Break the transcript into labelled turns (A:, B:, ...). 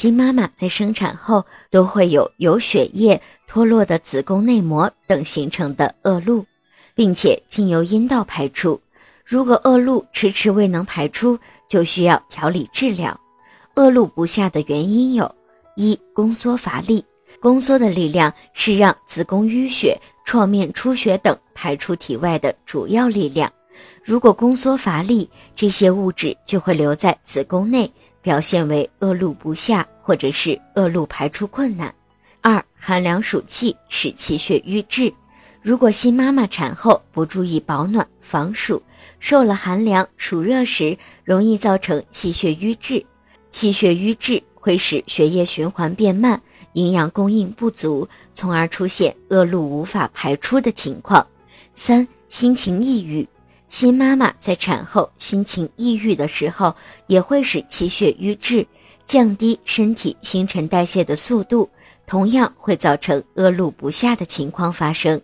A: 新妈妈在生产后都会有有血液脱落的子宫内膜等形成的恶露，并且经由阴道排出。如果恶露迟迟未能排出，就需要调理治疗。恶露不下的原因有：一、宫缩乏力。宫缩的力量是让子宫淤血、创面出血等排出体外的主要力量。如果宫缩乏力，这些物质就会留在子宫内，表现为恶露不下，或者是恶露排出困难。二、寒凉暑气使气血瘀滞。如果新妈妈产后不注意保暖防暑，受了寒凉暑热时，容易造成气血瘀滞。气血瘀滞会使血液循环变慢。营养供应不足，从而出现恶露无法排出的情况。三、心情抑郁，新妈妈在产后心情抑郁的时候，也会使气血瘀滞，降低身体新陈代谢的速度，同样会造成恶露不下的情况发生。